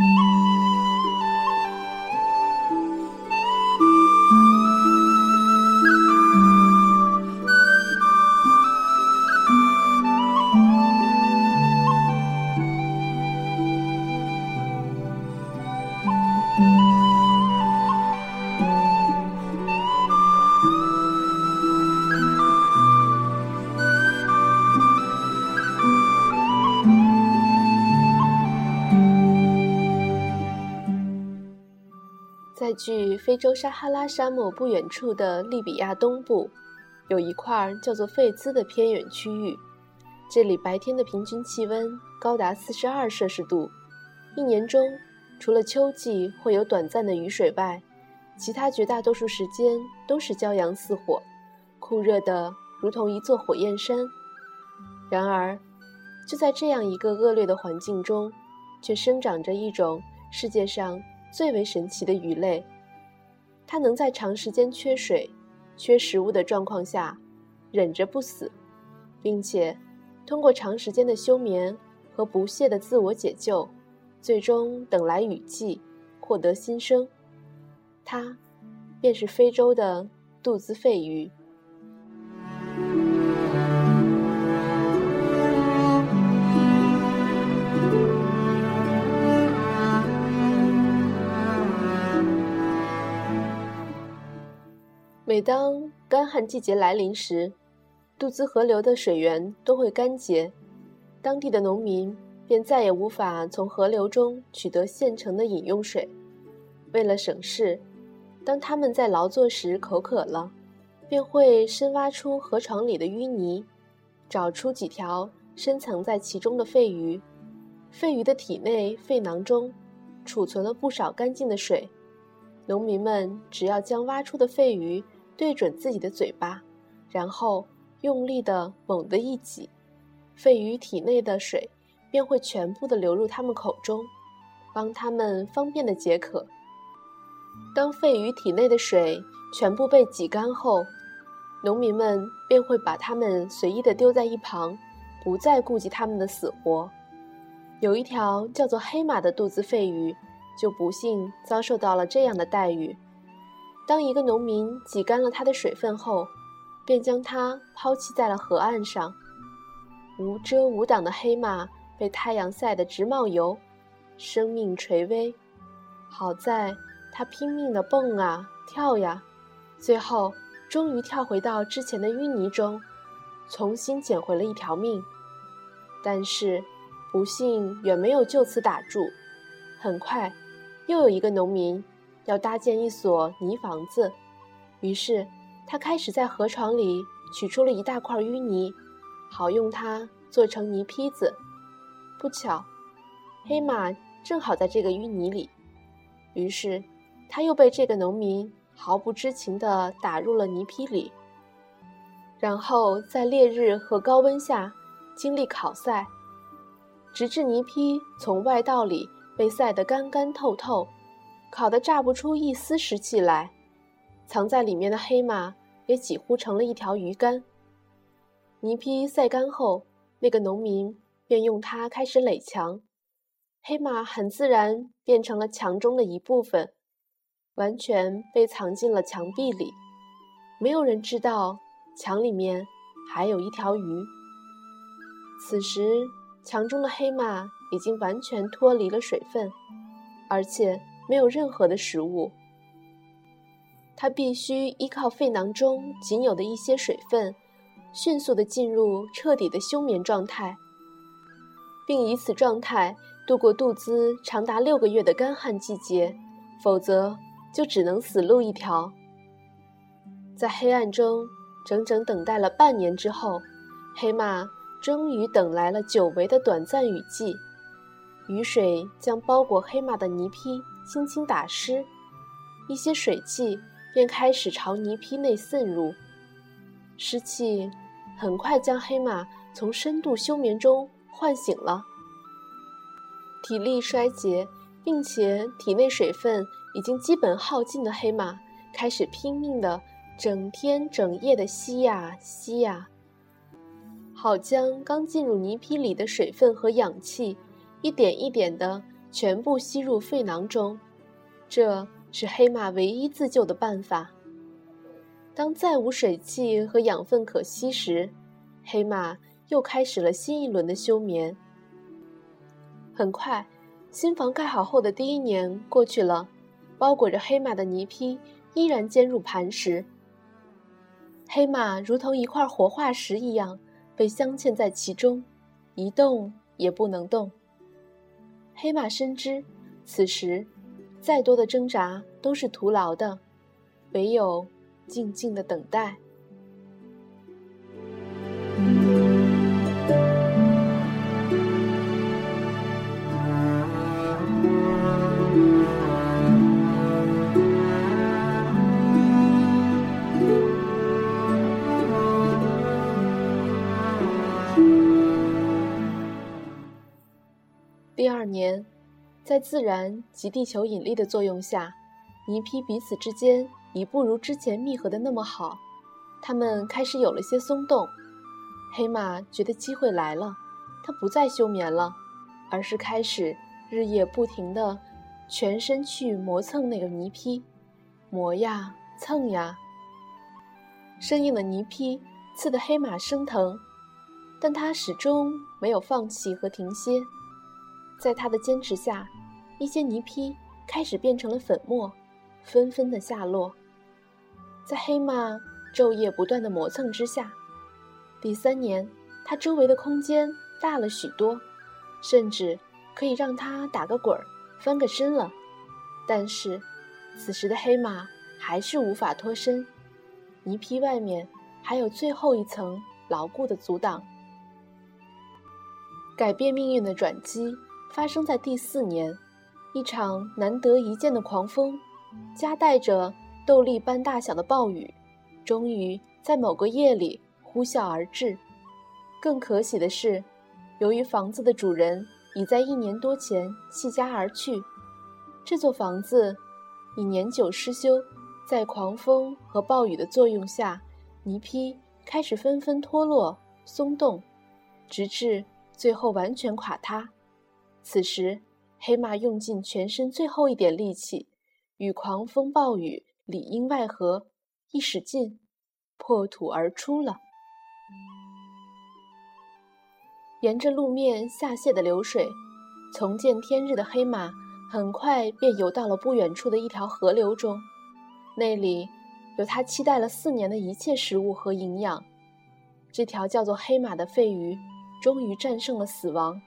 Música 在距非洲撒哈拉沙漠不远处的利比亚东部，有一块叫做费兹的偏远区域。这里白天的平均气温高达四十二摄氏度，一年中除了秋季会有短暂的雨水外，其他绝大多数时间都是骄阳似火，酷热的如同一座火焰山。然而，就在这样一个恶劣的环境中，却生长着一种世界上。最为神奇的鱼类，它能在长时间缺水、缺食物的状况下忍着不死，并且通过长时间的休眠和不懈的自我解救，最终等来雨季，获得新生。它便是非洲的肚子肺鱼。每当干旱季节来临时，杜兹河流的水源都会干竭，当地的农民便再也无法从河流中取得现成的饮用水。为了省事，当他们在劳作时口渴了，便会深挖出河床里的淤泥，找出几条深藏在其中的肺鱼。肺鱼的体内肺囊中储存了不少干净的水，农民们只要将挖出的肺鱼。对准自己的嘴巴，然后用力的猛地一挤，肺鱼体内的水便会全部的流入它们口中，帮它们方便的解渴。当肺鱼体内的水全部被挤干后，农民们便会把它们随意的丢在一旁，不再顾及它们的死活。有一条叫做黑马的肚子肺鱼，就不幸遭受到了这样的待遇。当一个农民挤干了它的水分后，便将它抛弃在了河岸上。无遮无挡的黑马被太阳晒得直冒油，生命垂危。好在它拼命地蹦啊跳呀，最后终于跳回到之前的淤泥中，重新捡回了一条命。但是不幸远没有就此打住，很快又有一个农民。要搭建一所泥房子，于是他开始在河床里取出了一大块淤泥，好用它做成泥坯子。不巧，黑马正好在这个淤泥里，于是他又被这个农民毫不知情地打入了泥坯里，然后在烈日和高温下经历烤晒，直至泥坯从外道里被晒得干干透透。烤得炸不出一丝湿气来，藏在里面的黑马也几乎成了一条鱼干。泥坯晒干后，那个农民便用它开始垒墙，黑马很自然变成了墙中的一部分，完全被藏进了墙壁里。没有人知道墙里面还有一条鱼。此时，墙中的黑马已经完全脱离了水分，而且。没有任何的食物，它必须依靠肺囊中仅有的一些水分，迅速地进入彻底的休眠状态，并以此状态度过肚子长达六个月的干旱季节，否则就只能死路一条。在黑暗中整整等待了半年之后，黑马终于等来了久违的短暂雨季，雨水将包裹黑马的泥坯。轻轻打湿，一些水汽便开始朝泥坯内渗入。湿气很快将黑马从深度休眠中唤醒了。体力衰竭，并且体内水分已经基本耗尽的黑马，开始拼命的整天整夜的吸呀吸呀，好将刚进入泥坯里的水分和氧气，一点一点的。全部吸入肺囊中，这是黑马唯一自救的办法。当再无水汽和养分可吸时，黑马又开始了新一轮的休眠。很快，新房盖好后的第一年过去了，包裹着黑马的泥坯依然坚如磐石。黑马如同一块活化石一样被镶嵌在其中，一动也不能动。黑马深知，此时再多的挣扎都是徒劳的，唯有静静的等待。第二年，在自然及地球引力的作用下，泥坯彼此之间已不如之前密合的那么好，它们开始有了些松动。黑马觉得机会来了，它不再休眠了，而是开始日夜不停地全身去磨蹭那个泥坯，磨呀蹭呀。生硬的泥坯刺得黑马生疼，但它始终没有放弃和停歇。在他的坚持下，一些泥坯开始变成了粉末，纷纷的下落。在黑马昼夜不断的磨蹭之下，第三年，它周围的空间大了许多，甚至可以让它打个滚儿、翻个身了。但是，此时的黑马还是无法脱身，泥坯外面还有最后一层牢固的阻挡。改变命运的转机。发生在第四年，一场难得一见的狂风，夹带着豆粒般大小的暴雨，终于在某个夜里呼啸而至。更可喜的是，由于房子的主人已在一年多前弃家而去，这座房子已年久失修，在狂风和暴雨的作用下，泥坯开始纷纷脱落、松动，直至最后完全垮塌。此时，黑马用尽全身最后一点力气，与狂风暴雨里应外合，一使劲，破土而出了。沿着路面下泄的流水，重见天日的黑马很快便游到了不远处的一条河流中，那里有他期待了四年的一切食物和营养。这条叫做黑马的废鱼，终于战胜了死亡。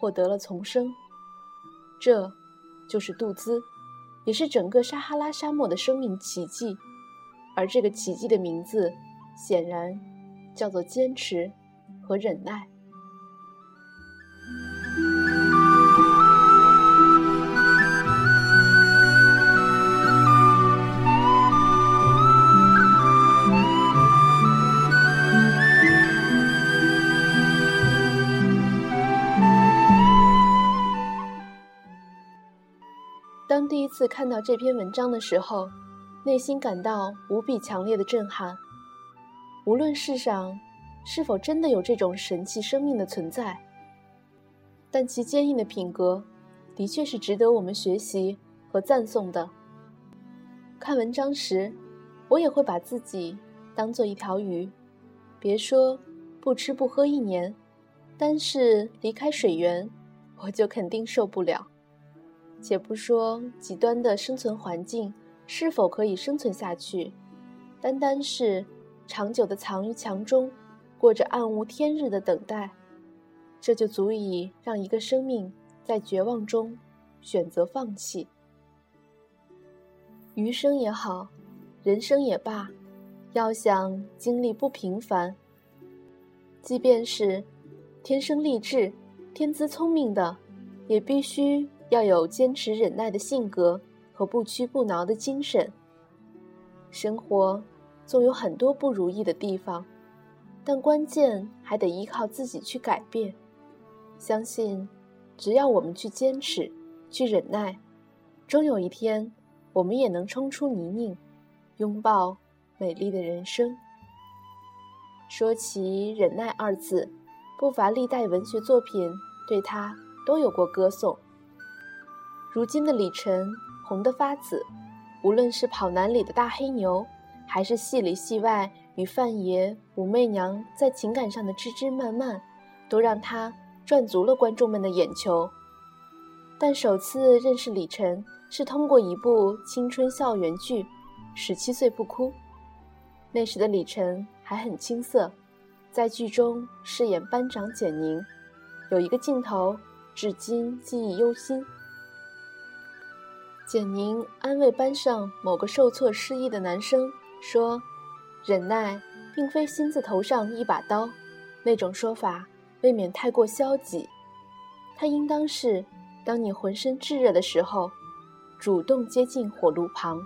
获得了重生，这，就是杜兹，也是整个撒哈拉沙漠的生命奇迹，而这个奇迹的名字，显然，叫做坚持和忍耐。第一次看到这篇文章的时候，内心感到无比强烈的震撼。无论世上是否真的有这种神奇生命的存在，但其坚硬的品格，的确是值得我们学习和赞颂的。看文章时，我也会把自己当做一条鱼，别说不吃不喝一年，单是离开水源，我就肯定受不了。且不说极端的生存环境是否可以生存下去，单单是长久的藏于墙中，过着暗无天日的等待，这就足以让一个生命在绝望中选择放弃。余生也好，人生也罢，要想经历不平凡，即便是天生丽质、天资聪明的，也必须。要有坚持忍耐的性格和不屈不挠的精神。生活总有很多不如意的地方，但关键还得依靠自己去改变。相信，只要我们去坚持、去忍耐，终有一天，我们也能冲出泥泞，拥抱美丽的人生。说起“忍耐”二字，不乏历代文学作品对它都有过歌颂。如今的李晨红得发紫，无论是跑男里的大黑牛，还是戏里戏外与范爷、武媚娘在情感上的枝枝蔓蔓，都让他赚足了观众们的眼球。但首次认识李晨是通过一部青春校园剧《十七岁不哭》，那时的李晨还很青涩，在剧中饰演班长简宁，有一个镜头至今记忆犹新。简宁安慰班上某个受挫失意的男生说：“忍耐并非心字头上一把刀，那种说法未免太过消极。它应当是，当你浑身炙热的时候，主动接近火炉旁。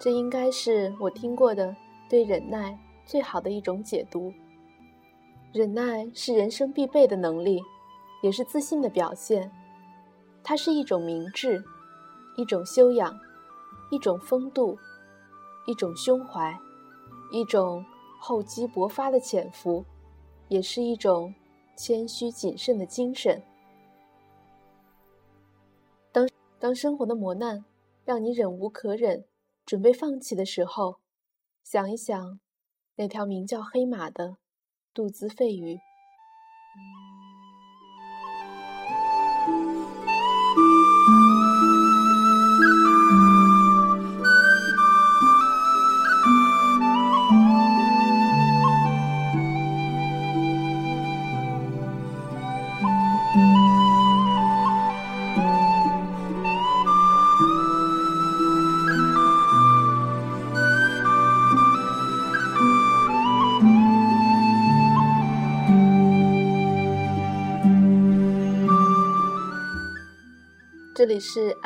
这应该是我听过的对忍耐最好的一种解读。忍耐是人生必备的能力，也是自信的表现。”它是一种明智，一种修养，一种风度，一种胸怀，一种厚积薄发的潜伏，也是一种谦虚谨慎的精神。当当生活的磨难让你忍无可忍，准备放弃的时候，想一想那条名叫黑马的肚子肺鱼。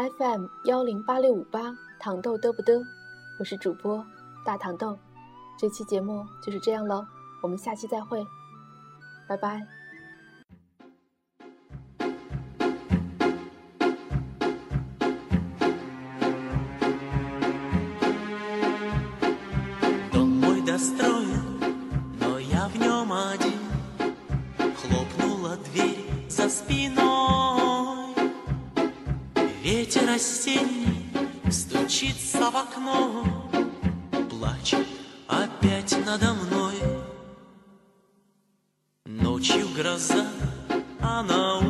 FM 幺零八六五八糖豆嘚不嘚，我是主播大糖豆，这期节目就是这样喽，我们下期再会，拜拜。Осенний стучится в окно, плачет опять надо мной. Ночью гроза, а на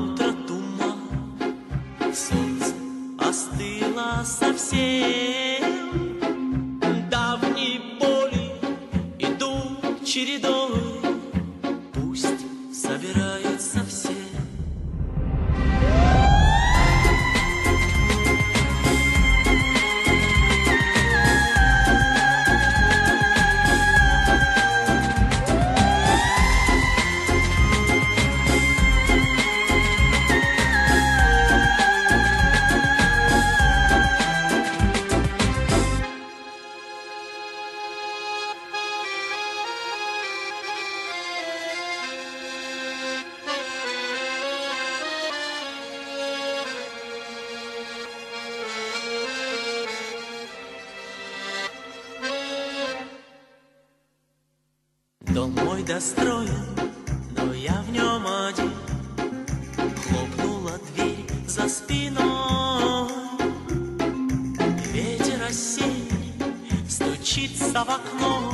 Дом мой достроен, но я в нем один. Хлопнула дверь за спиной. Ветер осенний стучится в окно,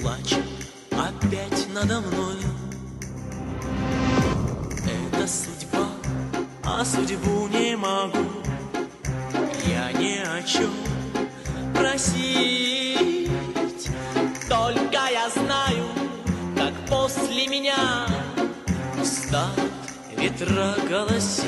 Плачет опять надо мною. Это судьба, а судьбу не могу Я ни о чем просить Петра голосит.